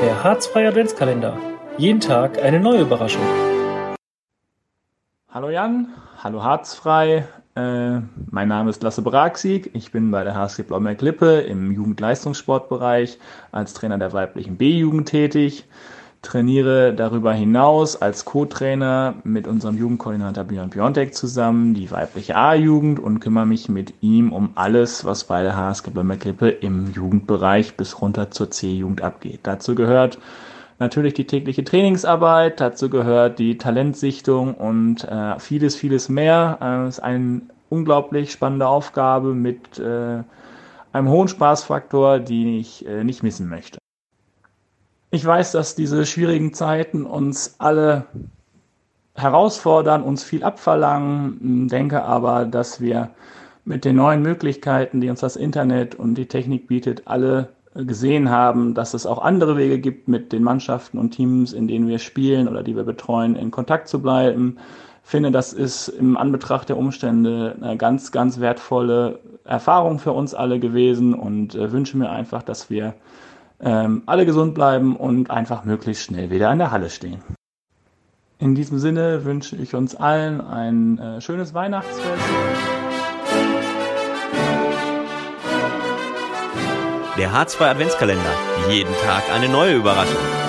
Der Harzfreie Adventskalender. Jeden Tag eine neue Überraschung. Hallo Jan, hallo Harzfrei. Äh, mein Name ist Lasse Braksieg. Ich bin bei der HSG Blaumeer-Klippe im Jugendleistungssportbereich als Trainer der weiblichen B-Jugend tätig trainiere darüber hinaus als Co-Trainer mit unserem Jugendkoordinator Björn Piontek zusammen die weibliche A-Jugend und kümmere mich mit ihm um alles, was bei der HSG Böhmerklippe im Jugendbereich bis runter zur C-Jugend abgeht. Dazu gehört natürlich die tägliche Trainingsarbeit, dazu gehört die Talentsichtung und äh, vieles, vieles mehr. Es äh, ist eine unglaublich spannende Aufgabe mit äh, einem hohen Spaßfaktor, die ich äh, nicht missen möchte. Ich weiß, dass diese schwierigen Zeiten uns alle herausfordern, uns viel abverlangen, denke aber, dass wir mit den neuen Möglichkeiten, die uns das Internet und die Technik bietet, alle gesehen haben, dass es auch andere Wege gibt, mit den Mannschaften und Teams, in denen wir spielen oder die wir betreuen, in Kontakt zu bleiben. Ich finde, das ist im Anbetracht der Umstände eine ganz, ganz wertvolle Erfahrung für uns alle gewesen und äh, wünsche mir einfach, dass wir ähm, alle gesund bleiben und einfach möglichst schnell wieder in der Halle stehen. In diesem Sinne wünsche ich uns allen ein äh, schönes Weihnachtsfest. Der Hartz II Adventskalender. Jeden Tag eine neue Überraschung.